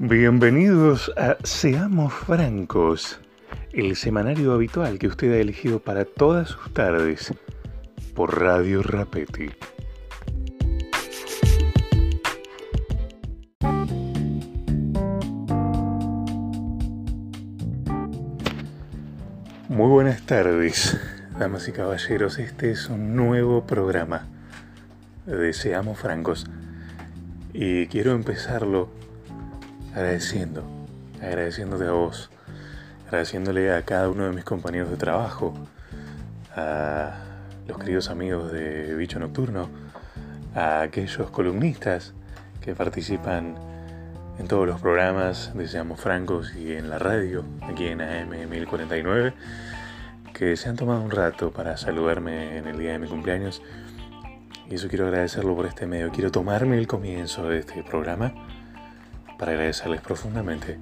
Bienvenidos a Seamos Francos, el semanario habitual que usted ha elegido para todas sus tardes por Radio Rapetti. Muy buenas tardes, damas y caballeros. Este es un nuevo programa de Seamos Francos y quiero empezarlo agradeciendo, agradeciéndote a vos, agradeciéndole a cada uno de mis compañeros de trabajo, a los queridos amigos de Bicho Nocturno, a aquellos columnistas que participan en todos los programas de Seamos Francos y en la radio, aquí en AM 1049, que se han tomado un rato para saludarme en el día de mi cumpleaños. Y eso quiero agradecerlo por este medio. Quiero tomarme el comienzo de este programa para agradecerles profundamente.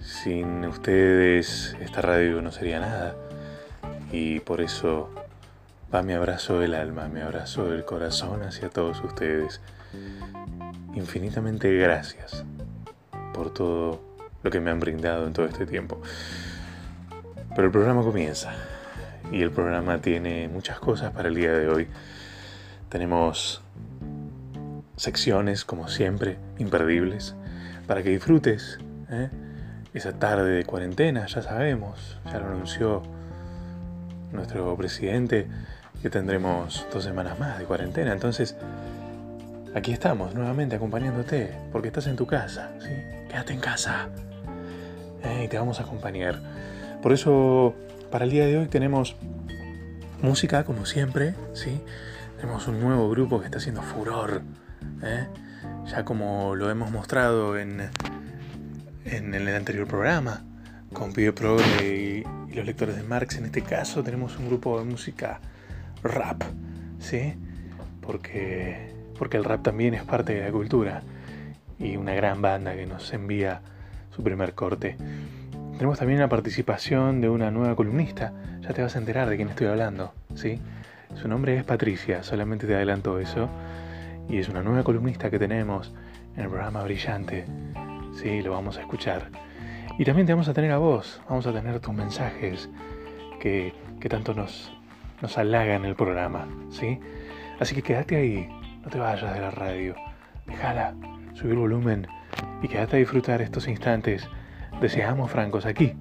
Sin ustedes esta radio no sería nada y por eso va mi abrazo del alma, mi abrazo del corazón hacia todos ustedes. Infinitamente gracias por todo lo que me han brindado en todo este tiempo. Pero el programa comienza y el programa tiene muchas cosas para el día de hoy. Tenemos secciones, como siempre, imperdibles para que disfrutes ¿eh? esa tarde de cuarentena, ya sabemos, ya lo anunció nuestro presidente que tendremos dos semanas más de cuarentena, entonces aquí estamos nuevamente acompañándote, porque estás en tu casa, ¿sí? Quédate en casa ¿eh? y te vamos a acompañar. Por eso, para el día de hoy tenemos música, como siempre, ¿sí? Tenemos un nuevo grupo que está haciendo furor, ¿eh? ya como lo hemos mostrado en, en el anterior programa, con Pibe Pro y, los lectores de Marx, en este caso tenemos un grupo de música rap, ¿sí? Porque, porque el rap también es parte de la cultura y una gran banda que nos envía su primer corte. Tenemos también la participación de una nueva columnista, ya te vas a enterar de quién estoy hablando, ¿sí? Su nombre es Patricia, solamente te adelanto eso y es una nueva columnista que tenemos en el programa Brillante. Sí, lo vamos a escuchar. Y también te vamos a tener a vos, vamos a tener tus mensajes que, que tanto nos, nos halagan el programa, ¿sí? Así que quédate ahí, no te vayas de la radio, déjala, subir el volumen y quédate a disfrutar estos instantes Deseamos Francos aquí,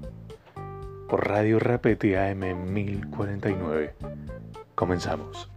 por Radio Rapeti AM 1049. Comenzamos.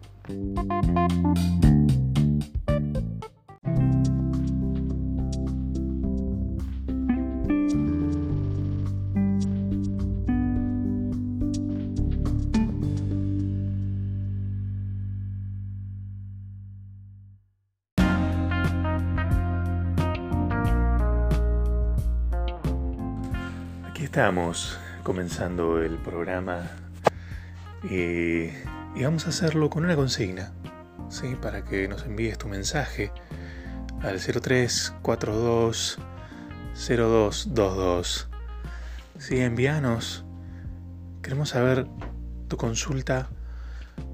Estamos comenzando el programa y, vamos a hacerlo con una consigna, ¿sí? para que nos envíes tu mensaje al 0342 0222. Sí, envíanos. Queremos saber tu consulta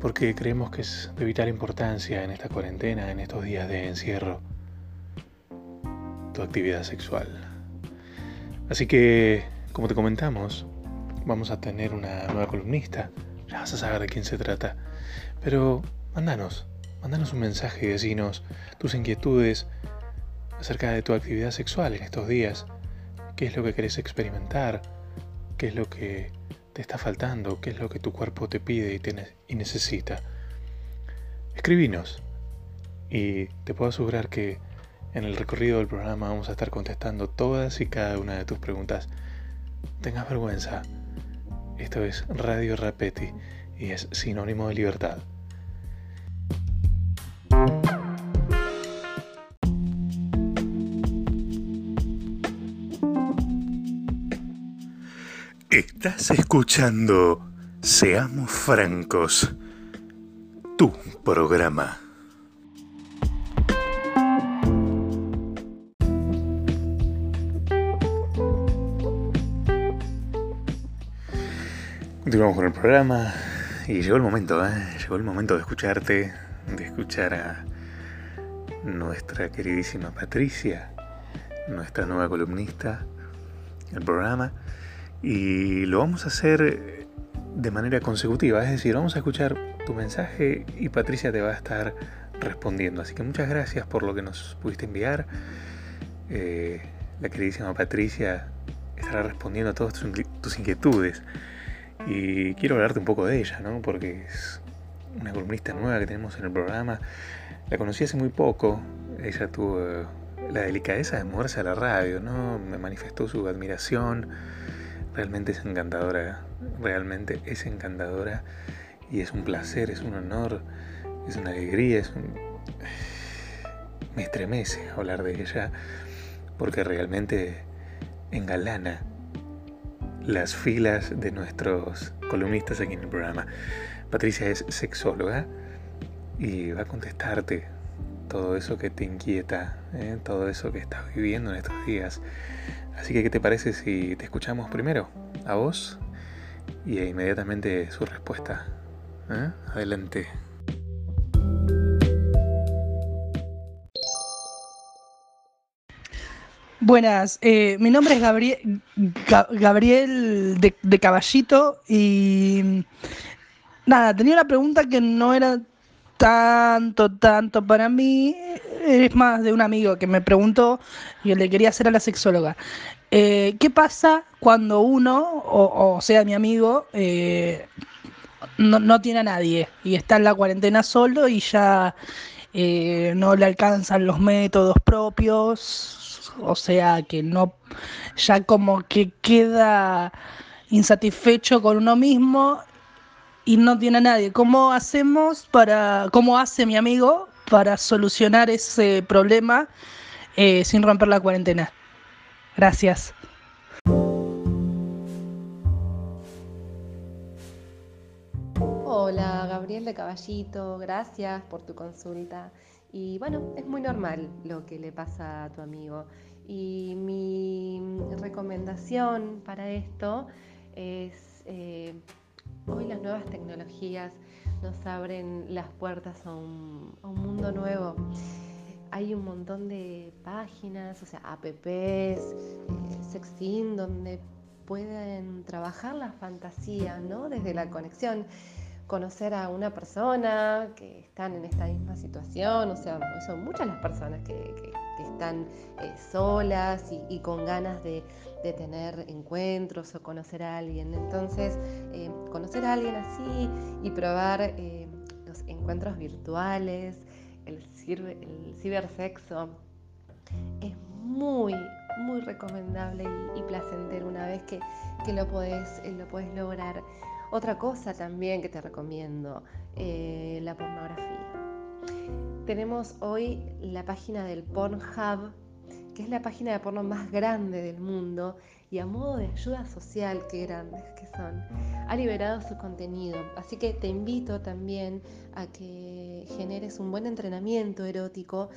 porque creemos que es de vital importancia en esta cuarentena, en estos días de encierro, tu actividad sexual. Así que como te comentamos, vamos a tener una nueva columnista. Ya vas a saber de quién se trata. Pero mándanos, mándanos un mensaje y decinos tus inquietudes acerca de tu actividad sexual en estos días. ¿Qué es lo que querés experimentar? ¿Qué es lo que te está faltando? ¿Qué es lo que tu cuerpo te pide y, y necesita? Escribinos y te puedo asegurar que en el recorrido del programa vamos a estar contestando todas y cada una de tus preguntas tengas vergüenza. Esto es Radio Rapetti y es sinónimo de libertad. Estás escuchando Seamos Francos, tu programa. Continuamos con el programa y llegó el momento, ¿eh? llegó el momento de escucharte, de escuchar a nuestra queridísima Patricia, nuestra nueva columnista, el programa, y lo vamos a hacer de manera consecutiva, es decir, vamos a escuchar tu mensaje y Patricia te va a estar respondiendo. Así que muchas gracias por lo que nos pudiste enviar. Eh, la queridísima Patricia estará respondiendo a todas tus inquietudes. Y quiero hablarte un poco de ella, ¿no? Porque es una columnista nueva que tenemos en el programa. La conocí hace muy poco. Ella tuvo la delicadeza de moverse a la radio, ¿no? Me manifestó su admiración. Realmente es encantadora. Realmente es encantadora. Y es un placer, es un honor, es una alegría, es. Me estremece hablar de ella porque realmente engalana las filas de nuestros columnistas aquí en el programa. Patricia es sexóloga y va a contestarte todo eso que te inquieta, ¿eh? todo eso que estás viviendo en estos días. Así que, ¿qué te parece si te escuchamos primero a vos y inmediatamente su respuesta? ¿Eh? Adelante. Buenas, eh, mi nombre es Gabriel, Gabriel de, Caballito y nada, tenía una pregunta que no era tanto, tanto para mí, es más de un amigo que me preguntó y le quería hacer a la sexóloga. Eh, ¿Qué pasa cuando uno, o, sea mi amigo, eh, no, no, tiene a nadie y está en la cuarentena solo y ya no le alcanzan los métodos propios? O sea que no, ya como que queda insatisfecho con uno mismo y no tiene a nadie. ¿Cómo hacemos para, cómo hace mi amigo para solucionar ese problema eh, sin romper la cuarentena? Gracias. Hola, Gabriel de Caballito, gracias por tu consulta. Y bueno, es muy normal lo que le pasa a tu amigo. Y mi recomendación para esto es, eh, hoy las nuevas tecnologías nos abren las puertas a un, mundo nuevo. Hay un montón de páginas, o sea, apps, eh, sexting, donde pueden trabajar la fantasía, ¿no? Desde la conexión conocer a una persona que están en esta misma situación, o sea, son muchas las personas que, están eh, solas y, con ganas de, tener encuentros o conocer a alguien. Entonces, eh, conocer a alguien así y probar eh, los encuentros virtuales, el, el cibersexo, es muy, muy recomendable y, placentero una vez que, lo, podés, lo podés lograr. Otra cosa también que te recomiendo, eh, la pornografía. Tenemos hoy la página del Pornhub, que es la página de porno más grande del mundo y a modo de ayuda social, que grandes que son, ha liberado su contenido. Así que te invito también a que generes un buen entrenamiento erótico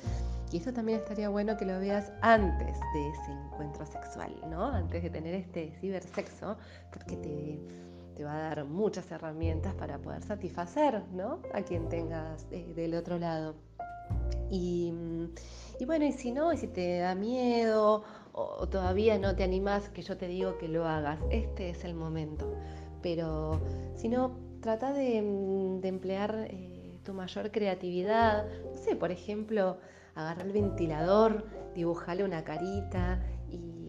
y eso también estaría bueno que lo veas antes de ese encuentro sexual, ¿no? Antes de tener este cibersexo, porque te te va a dar muchas herramientas para poder satisfacer ¿no? a quien tengas eh, del otro lado. Y, bueno, y si no, y si te da miedo o, todavía no te animas, que yo te digo que lo hagas, este es el momento. Pero si no, trata de, emplear eh, tu mayor creatividad. No sé, por ejemplo, agarrar el ventilador, dibujarle una carita y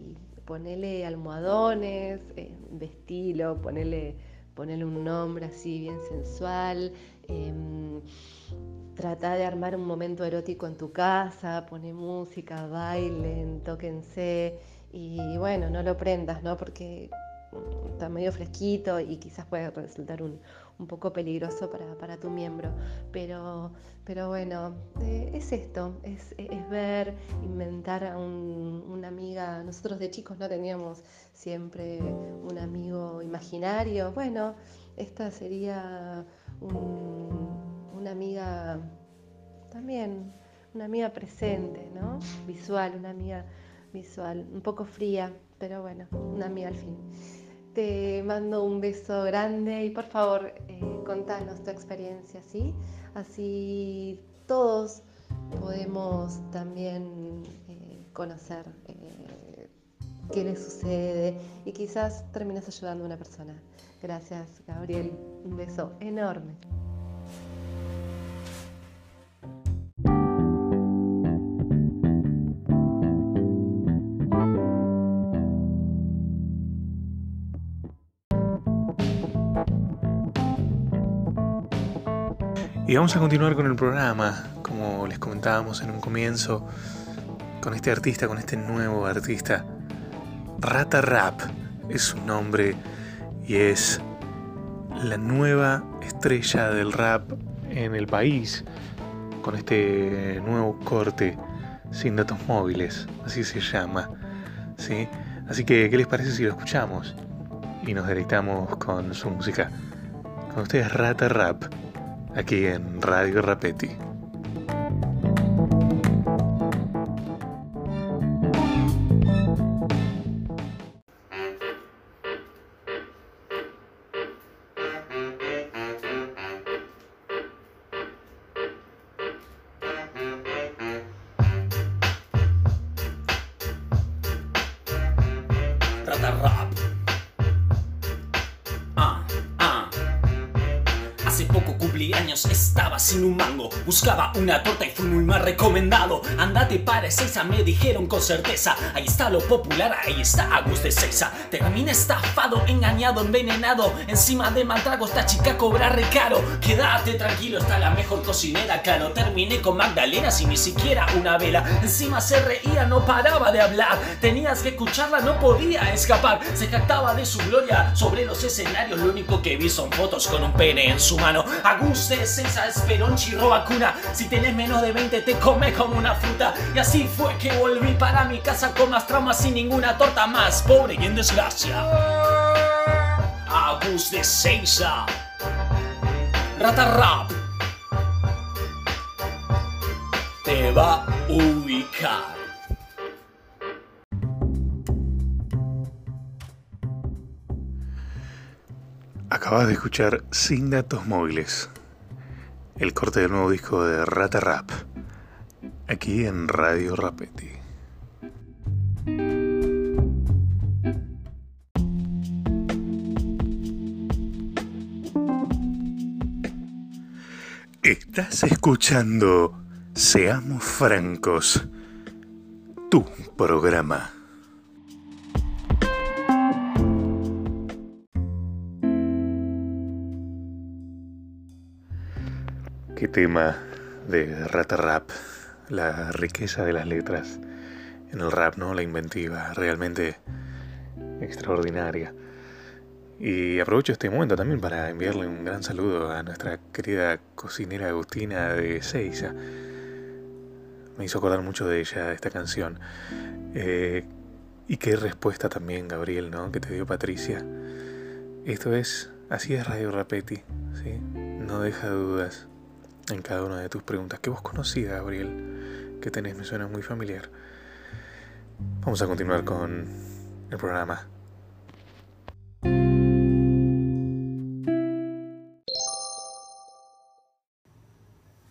ponerle almohadones eh, de estilo, ponerle, un nombre así bien sensual, eh, trata de armar un momento erótico en tu casa, pone música, bailen, tóquense y bueno, no lo prendas, ¿no? Porque está medio fresquito y quizás puede resultar un, poco peligroso para, tu miembro. Pero, pero bueno, eh, es esto, es, ver, inventar a una amiga. Nosotros de chicos no teníamos siempre un amigo imaginario. Bueno, esta sería una amiga también, una amiga presente, ¿no? Visual, una amiga visual, un poco fría, pero bueno, una amiga al fin. Te mando un beso grande y por favor eh, contanos tu experiencia, ¿sí? Así todos podemos también eh, conocer eh, qué le sucede y quizás terminas ayudando a una persona. Gracias, Gabriel. Un beso enorme. Y vamos a continuar con el programa, como les comentábamos en un comienzo, con este artista, con este nuevo artista. Rata Rap es su nombre y es la nueva estrella del rap en el país, con este nuevo corte sin datos móviles, así se llama. ¿sí? Así que, ¿qué les parece si lo escuchamos? Y nos deleitamos con su música. Con ustedes Rata Rap aquí en Radio Rapetti. Sin un mango. Buscaba una torta y fui muy mal recomendado. Andate para Ezeiza, me dijeron con certeza. Ahí está lo popular, ahí está Agus de Ezeiza. Terminé estafado, engañado, envenenado. Encima de mal trago, esta chica cobra recaro. Quédate tranquilo, está la mejor cocinera. Claro, terminé con Magdalena sin ni siquiera una vela. Encima se reía, no paraba de hablar. Tenías que escucharla, no podía escapar. Se jactaba de su gloria sobre los escenarios. Lo único que vi son fotos con un pene en su mano. Agus de Ezeiza, Vacuna. Si tenés menos de 20, te come como una fruta. Y así fue que volví para mi casa con más traumas sin ninguna torta más. Pobre y en desgracia. Agus de Ezeiza. Rata Rap. Te va a ubicar. Acabas de escuchar Sin Datos Móviles, el corte del nuevo disco de Rata Rap, aquí en Radio Rapetti. Estás escuchando Seamos Francos, tu programa. Qué tema de Rata Rap, la riqueza de las letras en el rap, ¿no? La inventiva, realmente extraordinaria. Y aprovecho este momento también para enviarle un gran saludo a nuestra querida cocinera Agustina de Seiza. Me hizo acordar mucho de ella esta canción. Eh, y qué respuesta también, Gabriel, ¿no? Que te dio Patricia. Esto es, así es Radio Rapetti, ¿sí? No deja dudas en cada una de tus preguntas. ¿Qué vos conocías, Gabriel? Que tenés, me suena muy familiar. Vamos a continuar con el programa.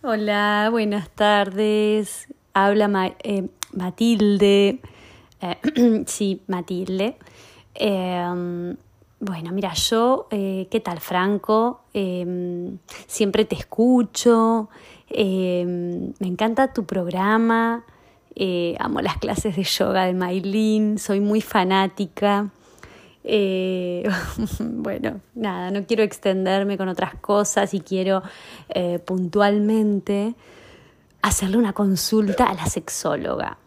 Hola, buenas tardes. Habla Ma- eh, Matilde. Eh, sí, Matilde. Eh, bueno, mira, yo, eh, ¿qué tal, Franco? Eh, siempre te escucho. eh, me encanta tu programa. eh, amo las clases de yoga de Maylin. Soy muy fanática. Eh, bueno, nada, no quiero extenderme con otras cosas y quiero puntualmente hacerle una consulta a la sexóloga.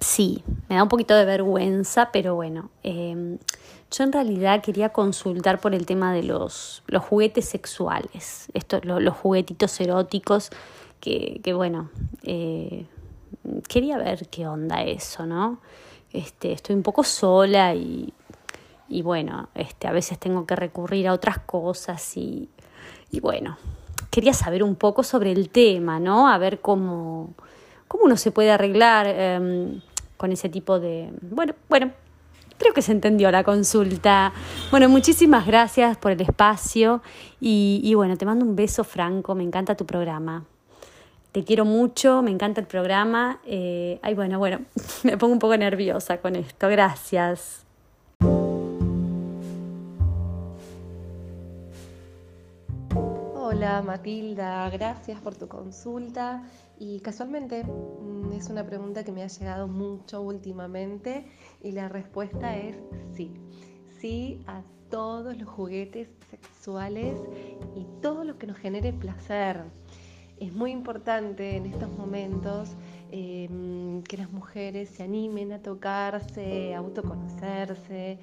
Sí, me da un poquito de vergüenza, pero bueno, eh, yo en realidad quería consultar por el tema de los, los juguetes sexuales, esto, lo- los juguetitos eróticos, que, que bueno, eh, quería ver qué onda eso, ¿no? Este, estoy un poco sola y, y bueno, este, a veces tengo que recurrir a otras cosas y, y bueno, quería saber un poco sobre el tema, ¿no? A ver cómo, cómo uno se puede arreglar em, con ese tipo de... Bueno, bueno, creo que se entendió la consulta. Bueno, muchísimas gracias por el espacio y, bueno, te mando un beso franco, me encanta tu programa. te quiero mucho, me encanta el programa. Eh, ay, bueno, bueno, me pongo un poco nerviosa con esto. Gracias. Hola Matilda, gracias por tu consulta y casualmente mm, es una pregunta que me ha llegado mucho últimamente y la respuesta es sí. Sí a todos los juguetes sexuales y todo lo que nos genere placer. Es muy importante en estos momentos em, que las mujeres se animen a tocarse, a autoconocerse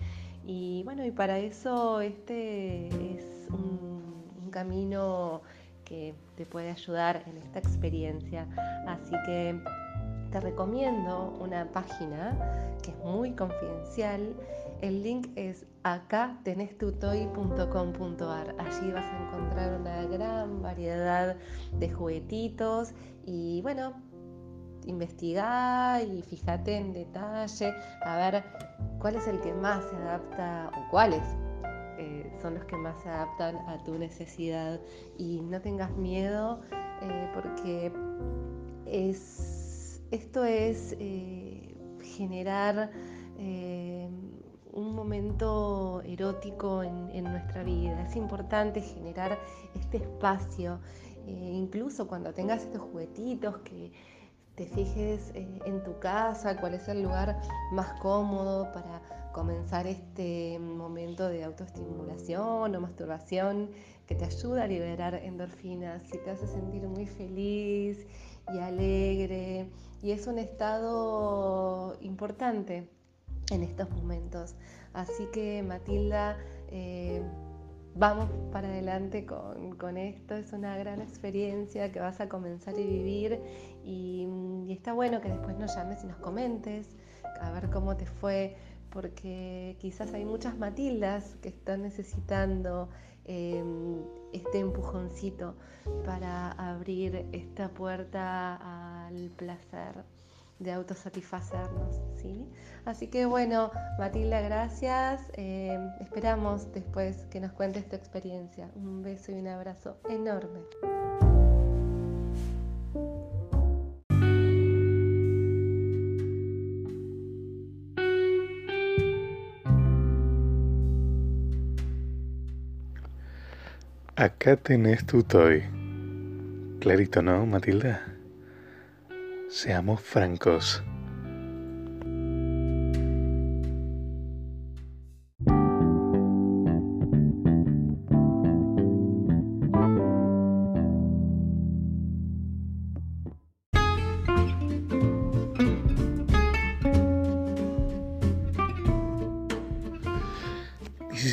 y bueno, y para eso este es un camino que te puede ayudar en esta experiencia. Así que te recomiendo una página que es muy confidencial. El link es acatenestutoy.com.ar. Allí vas a encontrar una gran variedad de juguetitos y bueno, investiga y fíjate en detalle a ver cuál es el que más se adapta o cuáles eh, son los que más se adaptan a tu necesidad y no tengas miedo eh, porque es, esto es eh, generar un momento erótico en, en, nuestra vida. Es importante generar este espacio, incluso cuando tengas estos juguetitos que te fijes en tu casa, cuál es el lugar más cómodo para comenzar este momento de autoestimulación o masturbación que te ayuda a liberar endorfinas y te hace sentir muy feliz y alegre. Y es un estado importante en estos momentos. Así que Matilda, eh, vamos para adelante con, esto. Es una gran experiencia que vas a comenzar a vivir y, y está bueno que después nos llames y nos comentes a ver cómo te fue porque quizás hay muchas Matildas que están necesitando em, este empujoncito para abrir esta puerta al placer de autosatisfacernos, ¿sí? Así que bueno, Matilda, gracias. Em, esperamos después que nos cuentes tu experiencia. Un beso y un abrazo enorme. Acá tenés tu toy. Clarito, ¿no, Matilda? Seamos francos.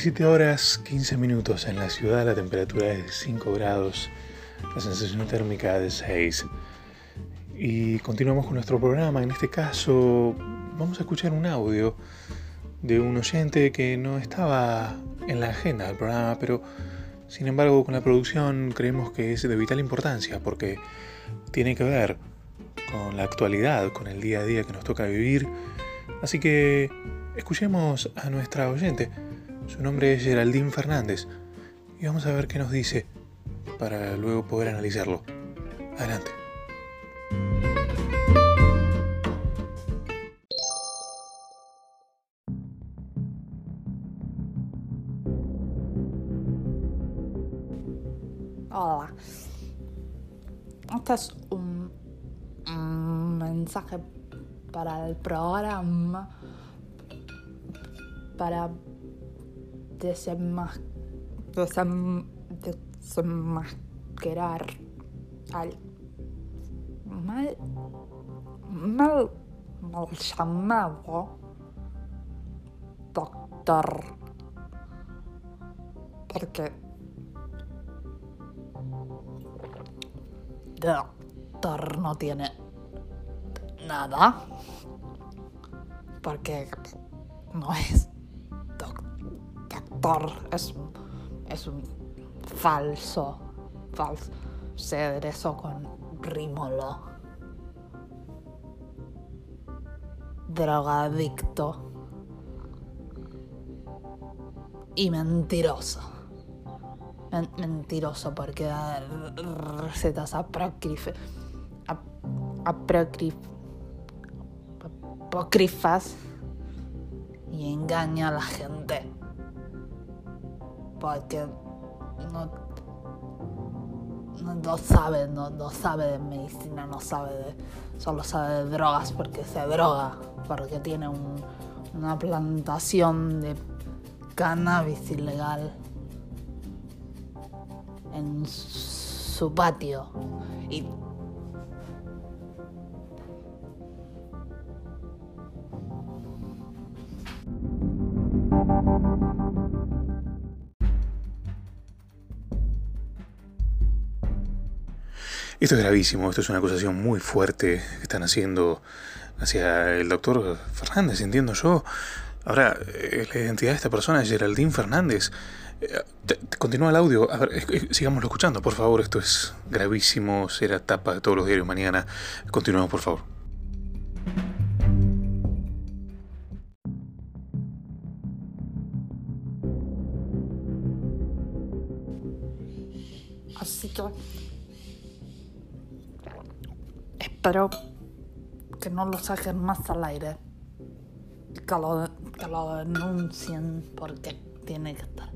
17 horas 15 minutos en la ciudad, la temperatura es de 5 grados, la sensación térmica de 6. Y continuamos con nuestro programa. En este caso, vamos a escuchar un audio de un oyente que no estaba en la agenda del programa, pero sin embargo, con la producción creemos que es de vital importancia porque tiene que ver con la actualidad, con el día a día que nos toca vivir. Así que escuchemos a nuestra oyente. Su nombre es Geraldine Fernández y vamos a ver qué nos dice para luego poder analizarlo. Adelante. Hola. Este es un, un mensaje para el programa para desenmas desem desenmascarar al mal, mal, mal llamado doctor. Porque doctor no tiene nada. Porque no es es, es un falso, falso. Se aderezó con rímolo. Drogadicto. Y mentiroso. mentiroso porque da recetas apócrifas. ap- apócrifas y engaña a la gente. Porque no, no, sabe, no, no sabe de medicina, no sabe de, solo sabe de drogas porque se droga, porque tiene un- una plantación de cannabis ilegal en su patio. Y Esto es gravísimo, esto es una acusación muy fuerte que están haciendo hacia el doctor Fernández, entiendo yo. Ahora, eh, la identidad de esta persona es Geraldine Fernández. Eh, Continúa el audio, a ver, sigámoslo escuchando, por favor, esto es gravísimo, será tapa de todos los diarios mañana. Continuamos, por favor. Espero que no lo saquen más al aire. Que lo, que lo denuncien porque tiene que estar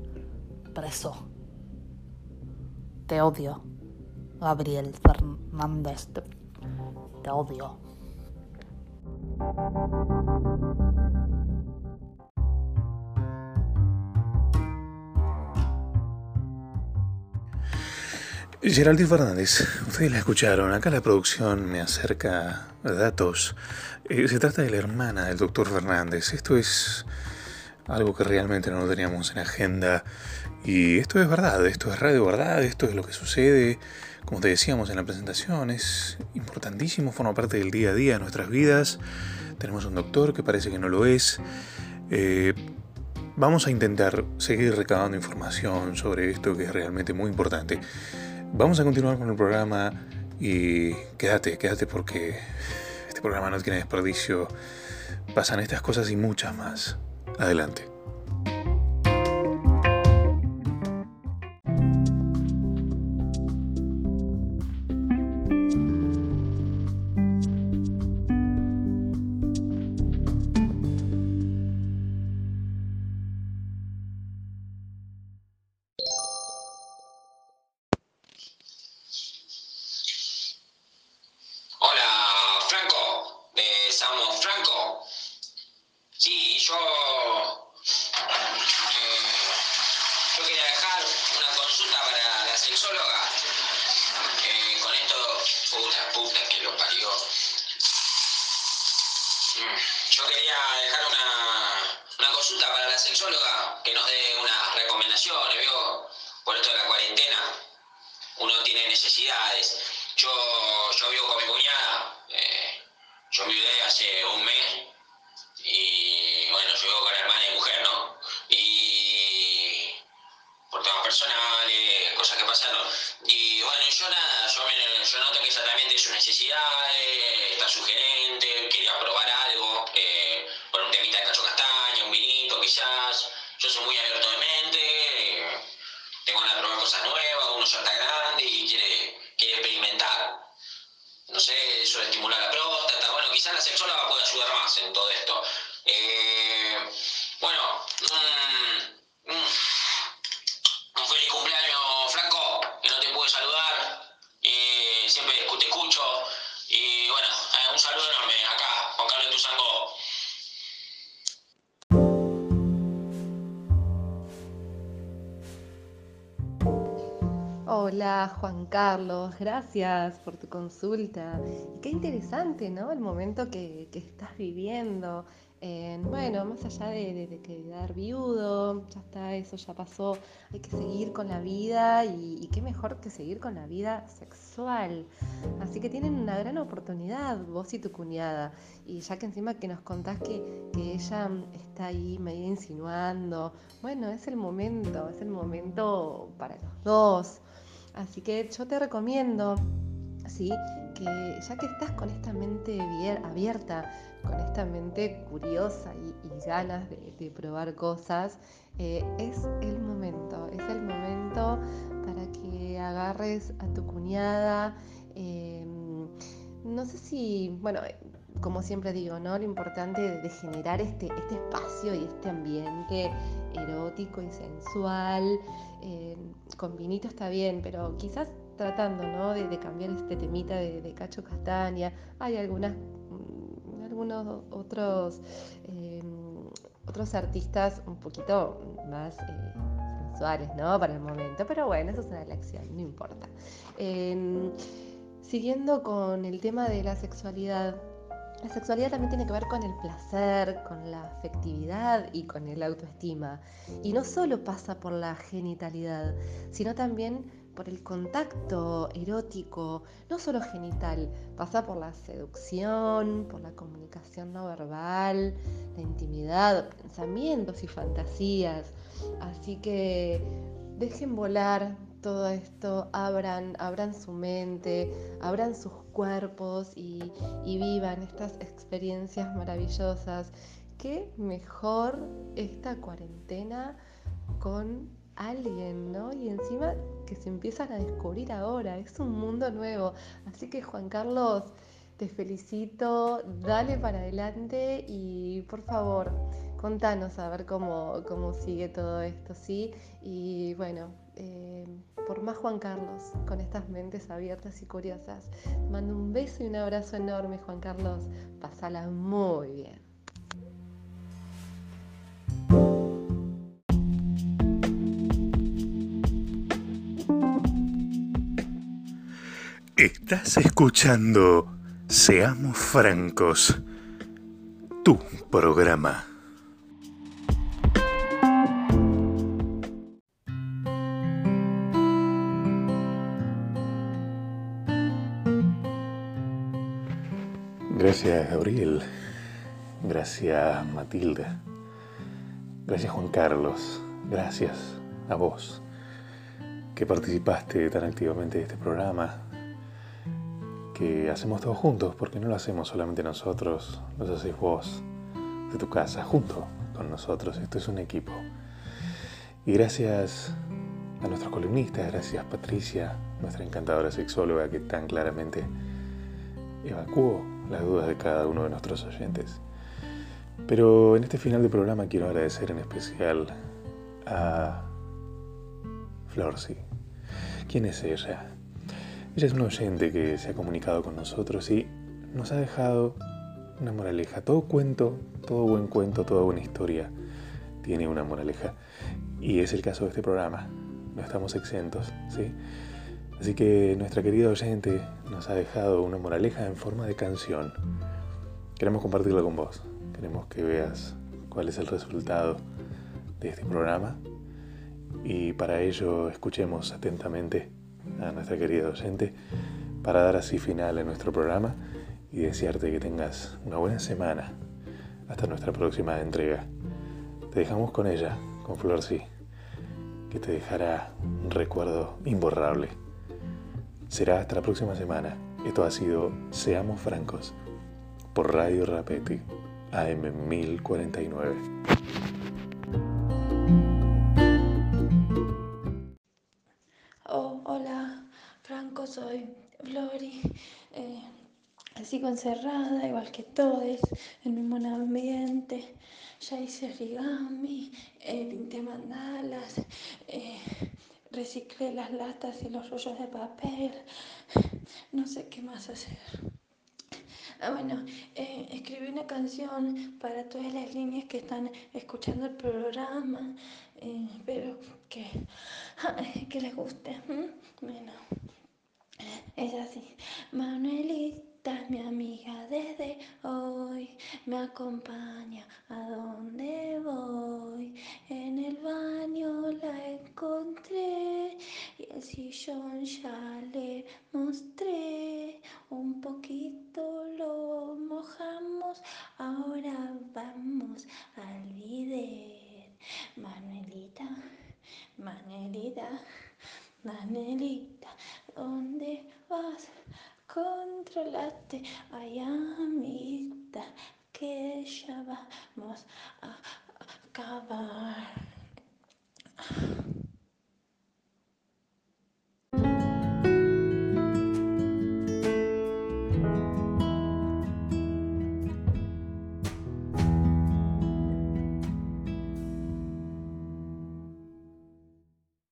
preso. Te odio, Gabriel Fernández. Te odio. Geraldine Fernández, ustedes la escucharon, acá la producción me acerca datos. Eh, se trata de la hermana del doctor Fernández. Esto es algo que realmente no teníamos en agenda. Y esto es verdad, esto es radio verdad, esto es lo que sucede. Como te decíamos en la presentación, es importantísimo, forma parte del día a día de nuestras vidas. Tenemos un doctor que parece que no lo es. Eh, vamos a intentar seguir recabando información sobre esto que es realmente muy importante. Vamos a continuar con el programa y quédate, quédate porque este programa no tiene desperdicio. Pasan estas cosas y muchas más. Adelante. La sexóloga. Eh, con esto. Puta, puta que lo parió. Mm, Yo quería dejar una, una consulta para la sexóloga que nos dé unas recomendaciones, ¿vio? Por esto de la cuarentena uno tiene necesidades. Yo, yo vivo con mi cuñada, eh, yo viví hace un mes personales, cosas que pasaron. Y bueno, yo nada, yo, noto que ella también tiene sus necesidades, está sugerente, quería probar algo, Juan Carlos, gracias por tu consulta. Qué interesante, ¿no? El momento que, estás viviendo. Eh, bueno, más allá de, de- quedar viudo, ya está, eso ya pasó. Hay que seguir con la vida y, y qué mejor que seguir con la vida sexual. Así que tienen una gran oportunidad, vos y tu cuñada. Y ya que encima que nos contás que, que ella está ahí medio insinuando, bueno, es el momento, es el momento para los dos. Así que yo te recomiendo, ¿sí? Que ya que estás con esta mente bier- abierta, con esta mente curiosa y, ganas de, de probar cosas, eh, es el momento, es el momento para que agarres a tu cuñada, eh, no sé si, bueno, como siempre digo, ¿no? Lo importante de, generar este, este espacio y este ambiente erótico y sensual. Eh, con vinito está bien, pero quizás tratando, ¿no? De, cambiar este temita de, Cacho Castaña. Hay algunas, mm, algunos otros, eh, otros artistas un poquito más eh, sensuales, ¿no? Para el momento, pero bueno, eso es una elección, no importa. siguiendo con el tema de la sexualidad, la sexualidad también tiene que ver con el placer, con la afectividad y con el autoestima. Y no solo pasa por la genitalidad, sino también por el contacto erótico, no solo genital, pasa por la seducción, por la comunicación no verbal, la intimidad, pensamientos y fantasías. Así que dejen volar todo esto, abran, abran su mente, abran sus cuerpos y, vivan estas experiencias maravillosas. Qué mejor esta cuarentena con alguien, ¿no? Y encima que se empiezan a descubrir ahora, es un mundo nuevo. Así que Juan Carlos, te felicito, dale para adelante y por favor, contanos a ver cómo, cómo sigue todo esto, ¿sí? Y bueno, eh, por más Juan Carlos, con estas mentes abiertas y curiosas. mando un beso y un abrazo enorme, Juan Carlos. Pásala muy bien. Estás escuchando Seamos Francos, tu programa. Gracias Gabriel, gracias Matilda, gracias Juan Carlos, gracias a vos que participaste tan activamente de este programa, que hacemos todos juntos, porque no lo hacemos solamente nosotros, lo haces vos de tu casa, junto con nosotros, esto es un equipo. Y gracias a nuestros columnistas, gracias Patricia, nuestra encantadora sexóloga que tan claramente evacuó las dudas de cada uno de nuestros oyentes. Pero en este final de programa quiero agradecer en especial a Florcy. ¿Quién es ella? Ella es una oyente que se ha comunicado con nosotros y nos ha dejado una moraleja. Todo cuento, todo buen cuento, toda buena historia tiene una moraleja. Y es el caso de este programa. No estamos exentos, ¿sí? Así que nuestra querida oyente nos ha dejado una moraleja en forma de canción. Queremos compartirla con vos. Queremos que veas cuál es el resultado de este programa. Y para ello escuchemos atentamente a nuestra querida oyente para dar así final a nuestro programa y desearte que tengas una buena semana hasta nuestra próxima entrega. Te dejamos con ella, con Flor Sí, que te dejará un recuerdo imborrable. Será hasta la próxima semana. Esto ha sido Seamos Francos por Radio Rapeti AM 1049. Oh, hola, Franco, soy Flori. Eh, sigo encerrada, igual que todos, en un buen ambiente. Ya hice origami, eh, pinté mandalas. Eh, reciclé las latas y los rollos de papel, no sé qué más hacer. Ah, bueno, eh, escribí una canción para todas las líneas que están escuchando el programa. Eh, espero que, que les guste. Bueno, es así. Manuelito mi amiga desde hoy, me acompaña a donde voy. Sillón ya le mostré. Un poquito lo mojamos, ahora vamos al bidet. Manuelita, Manuelita, Manuelita, ¿dónde vas? controlate, ay amita, que ya vamos a acabar.